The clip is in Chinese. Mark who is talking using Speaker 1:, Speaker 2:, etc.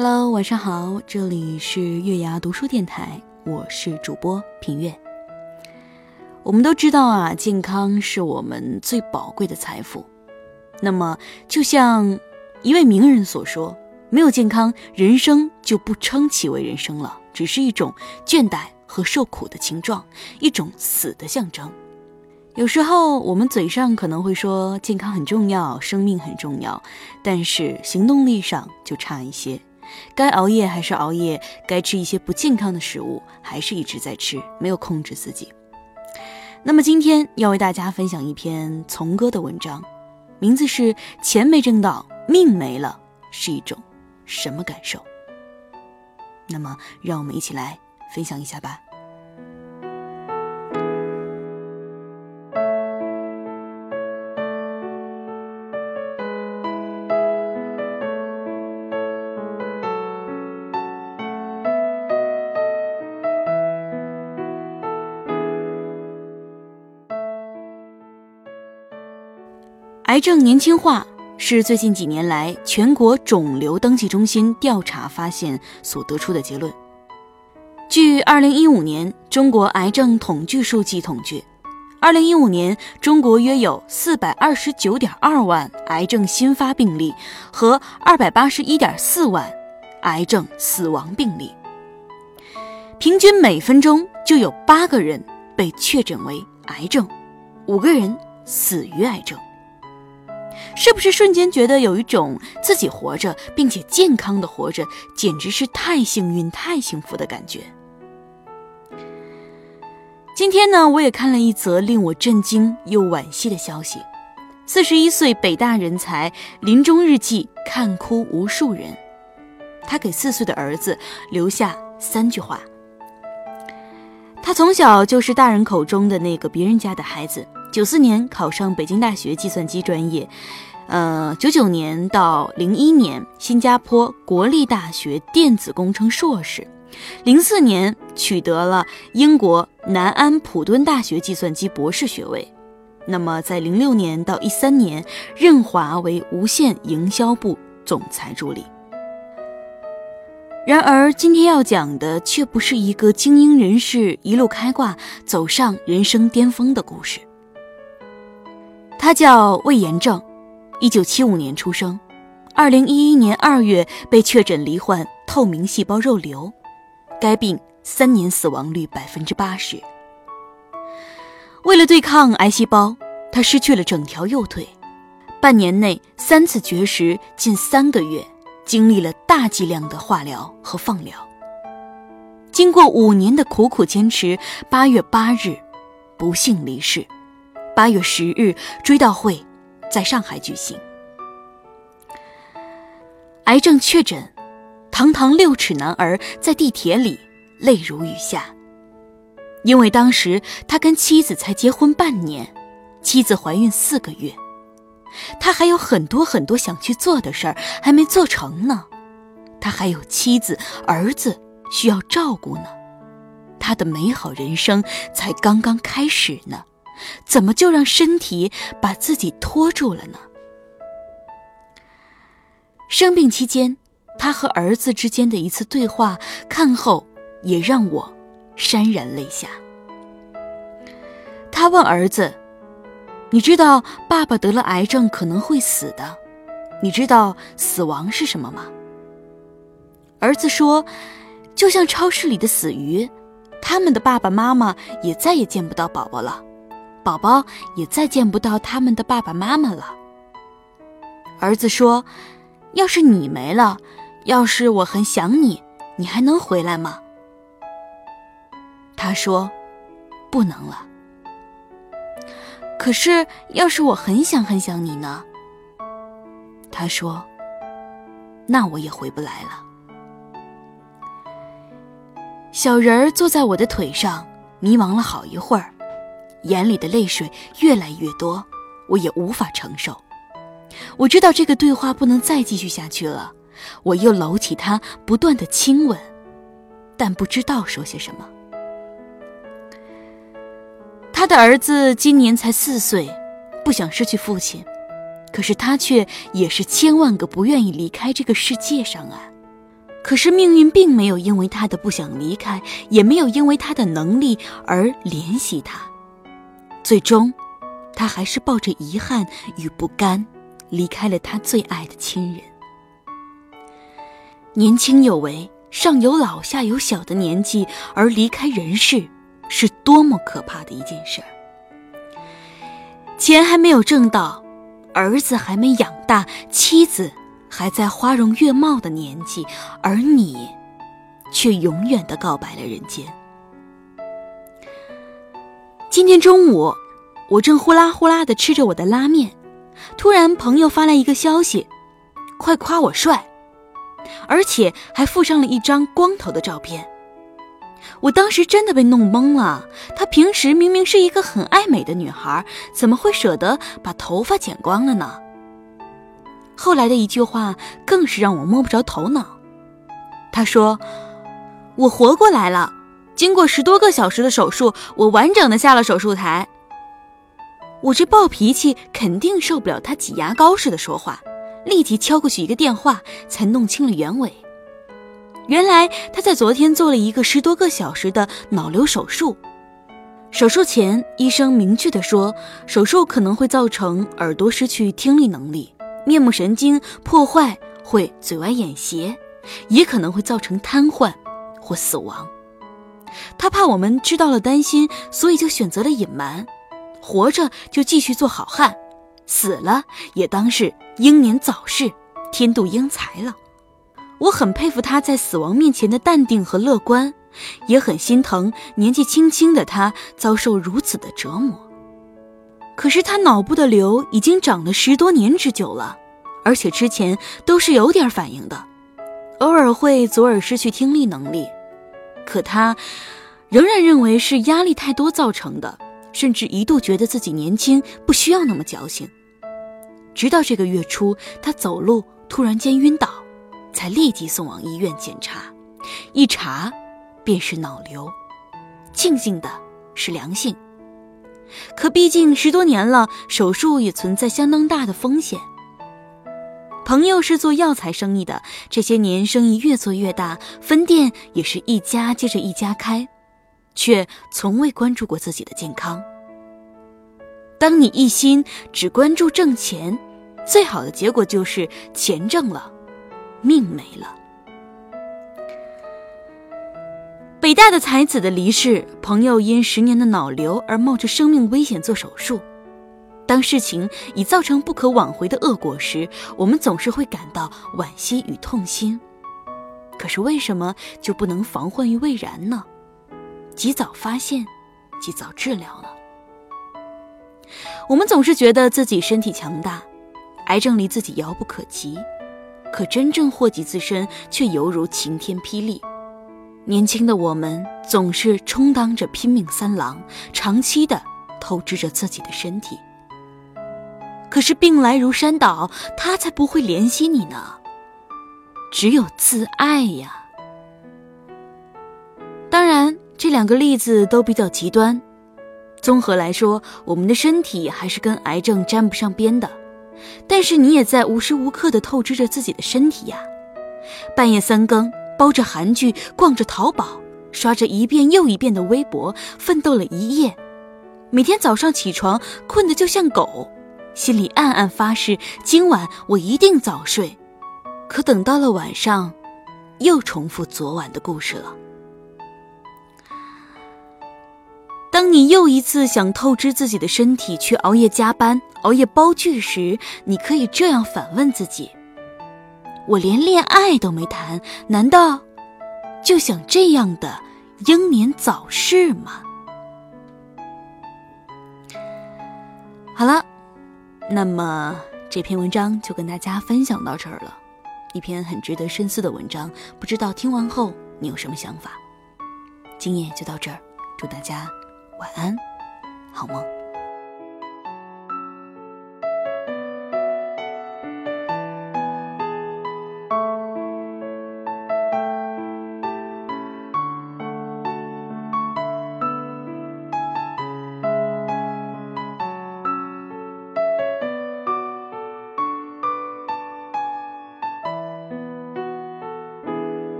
Speaker 1: Hello，晚上好，这里是月牙读书电台，我是主播品月。我们都知道啊，健康是我们最宝贵的财富。那么，就像一位名人所说：“没有健康，人生就不称其为人生了，只是一种倦怠和受苦的情状，一种死的象征。”有时候，我们嘴上可能会说健康很重要，生命很重要，但是行动力上就差一些。该熬夜还是熬夜，该吃一些不健康的食物还是一直在吃，没有控制自己。那么今天要为大家分享一篇从哥的文章，名字是《钱没挣到，命没了》，是一种什么感受？那么让我们一起来分享一下吧。癌症年轻化是最近几年来全国肿瘤登记中心调查发现所得出的结论。据2015年中国癌症统计数据统计，2015年中国约有429.2万癌症新发病例和281.4万癌症死亡病例，平均每分钟就有八个人被确诊为癌症，五个人死于癌症。是不是瞬间觉得有一种自己活着并且健康的活着，简直是太幸运、太幸福的感觉？今天呢，我也看了一则令我震惊又惋惜的消息：四十一岁北大人才临终日记看哭无数人。他给四岁的儿子留下三句话。他从小就是大人口中的那个别人家的孩子。九四年考上北京大学计算机专业，呃，九九年到零一年新加坡国立大学电子工程硕士，零四年取得了英国南安普敦大学计算机博士学位。那么在零六年到一三年任华为无线营销部总裁助理。然而今天要讲的却不是一个精英人士一路开挂走上人生巅峰的故事。他叫魏延正，一九七五年出生，二零一一年二月被确诊罹患透明细胞肉瘤，该病三年死亡率百分之八十。为了对抗癌细胞，他失去了整条右腿，半年内三次绝食，近三个月经历了大剂量的化疗和放疗。经过五年的苦苦坚持，八月八日，不幸离世。八月十日，追悼会在上海举行。癌症确诊，堂堂六尺男儿在地铁里泪如雨下。因为当时他跟妻子才结婚半年，妻子怀孕四个月，他还有很多很多想去做的事儿还没做成呢。他还有妻子儿子需要照顾呢，他的美好人生才刚刚开始呢。怎么就让身体把自己拖住了呢？生病期间，他和儿子之间的一次对话，看后也让我潸然泪下。他问儿子：“你知道爸爸得了癌症可能会死的，你知道死亡是什么吗？”儿子说：“就像超市里的死鱼，他们的爸爸妈妈也再也见不到宝宝了。”宝宝也再见不到他们的爸爸妈妈了。儿子说：“要是你没了，要是我很想你，你还能回来吗？”他说：“不能了。”可是，要是我很想很想你呢？他说：“那我也回不来了。”小人儿坐在我的腿上，迷茫了好一会儿，眼里的泪水越来越多，我也无法承受。我知道这个对话不能再继续下去了，我又搂起他，不断的亲吻，但不知道说些什么。他的儿子今年才四岁，不想失去父亲，可是他却也是千万个不愿意离开这个世界上啊。可是命运并没有因为他的不想离开，也没有因为他的能力而怜惜他，最终，他还是抱着遗憾与不甘，离开了他最爱的亲人。年轻有为，上有老下有小的年纪而离开人世。是多么可怕的一件事儿！钱还没有挣到，儿子还没养大，妻子还在花容月貌的年纪，而你，却永远的告白了人间。今天中午，我正呼啦呼啦的吃着我的拉面，突然朋友发来一个消息：“快夸我帅！”而且还附上了一张光头的照片。我当时真的被弄懵了。她平时明明是一个很爱美的女孩，怎么会舍得把头发剪光了呢？后来的一句话更是让我摸不着头脑。她说：“我活过来了，经过十多个小时的手术，我完整的下了手术台。”我这暴脾气肯定受不了他挤牙膏似的说话，立即敲过去一个电话，才弄清了原委。原来他在昨天做了一个十多个小时的脑瘤手术，手术前医生明确的说，手术可能会造成耳朵失去听力能力，面目神经破坏，会嘴歪眼斜，也可能会造成瘫痪或死亡。他怕我们知道了担心，所以就选择了隐瞒，活着就继续做好汉，死了也当是英年早逝，天妒英才了。我很佩服他在死亡面前的淡定和乐观，也很心疼年纪轻轻的他遭受如此的折磨。可是他脑部的瘤已经长了十多年之久了，而且之前都是有点反应的，偶尔会左耳失去听力能力。可他仍然认为是压力太多造成的，甚至一度觉得自己年轻，不需要那么矫情。直到这个月初，他走路突然间晕倒。才立即送往医院检查，一查，便是脑瘤。庆幸的是良性，可毕竟十多年了，手术也存在相当大的风险。朋友是做药材生意的，这些年生意越做越大，分店也是一家接着一家开，却从未关注过自己的健康。当你一心只关注挣钱，最好的结果就是钱挣了。命没了。北大的才子的离世，朋友因十年的脑瘤而冒着生命危险做手术。当事情已造成不可挽回的恶果时，我们总是会感到惋惜与痛心。可是为什么就不能防患于未然呢？及早发现，及早治疗呢？我们总是觉得自己身体强大，癌症离自己遥不可及。可真正祸及自身，却犹如晴天霹雳。年轻的我们总是充当着拼命三郎，长期的透支着自己的身体。可是病来如山倒，他才不会怜惜你呢。只有自爱呀。当然，这两个例子都比较极端。综合来说，我们的身体还是跟癌症沾不上边的。但是你也在无时无刻的透支着自己的身体呀，半夜三更包着韩剧，逛着淘宝，刷着一遍又一遍的微博，奋斗了一夜，每天早上起床困得就像狗，心里暗暗发誓今晚我一定早睡，可等到了晚上，又重复昨晚的故事了。当你又一次想透支自己的身体，去熬夜加班、熬夜煲剧时，你可以这样反问自己：我连恋爱都没谈，难道就想这样的英年早逝吗？好了，那么这篇文章就跟大家分享到这儿了，一篇很值得深思的文章。不知道听完后你有什么想法？今夜就到这儿，祝大家晚安，好梦。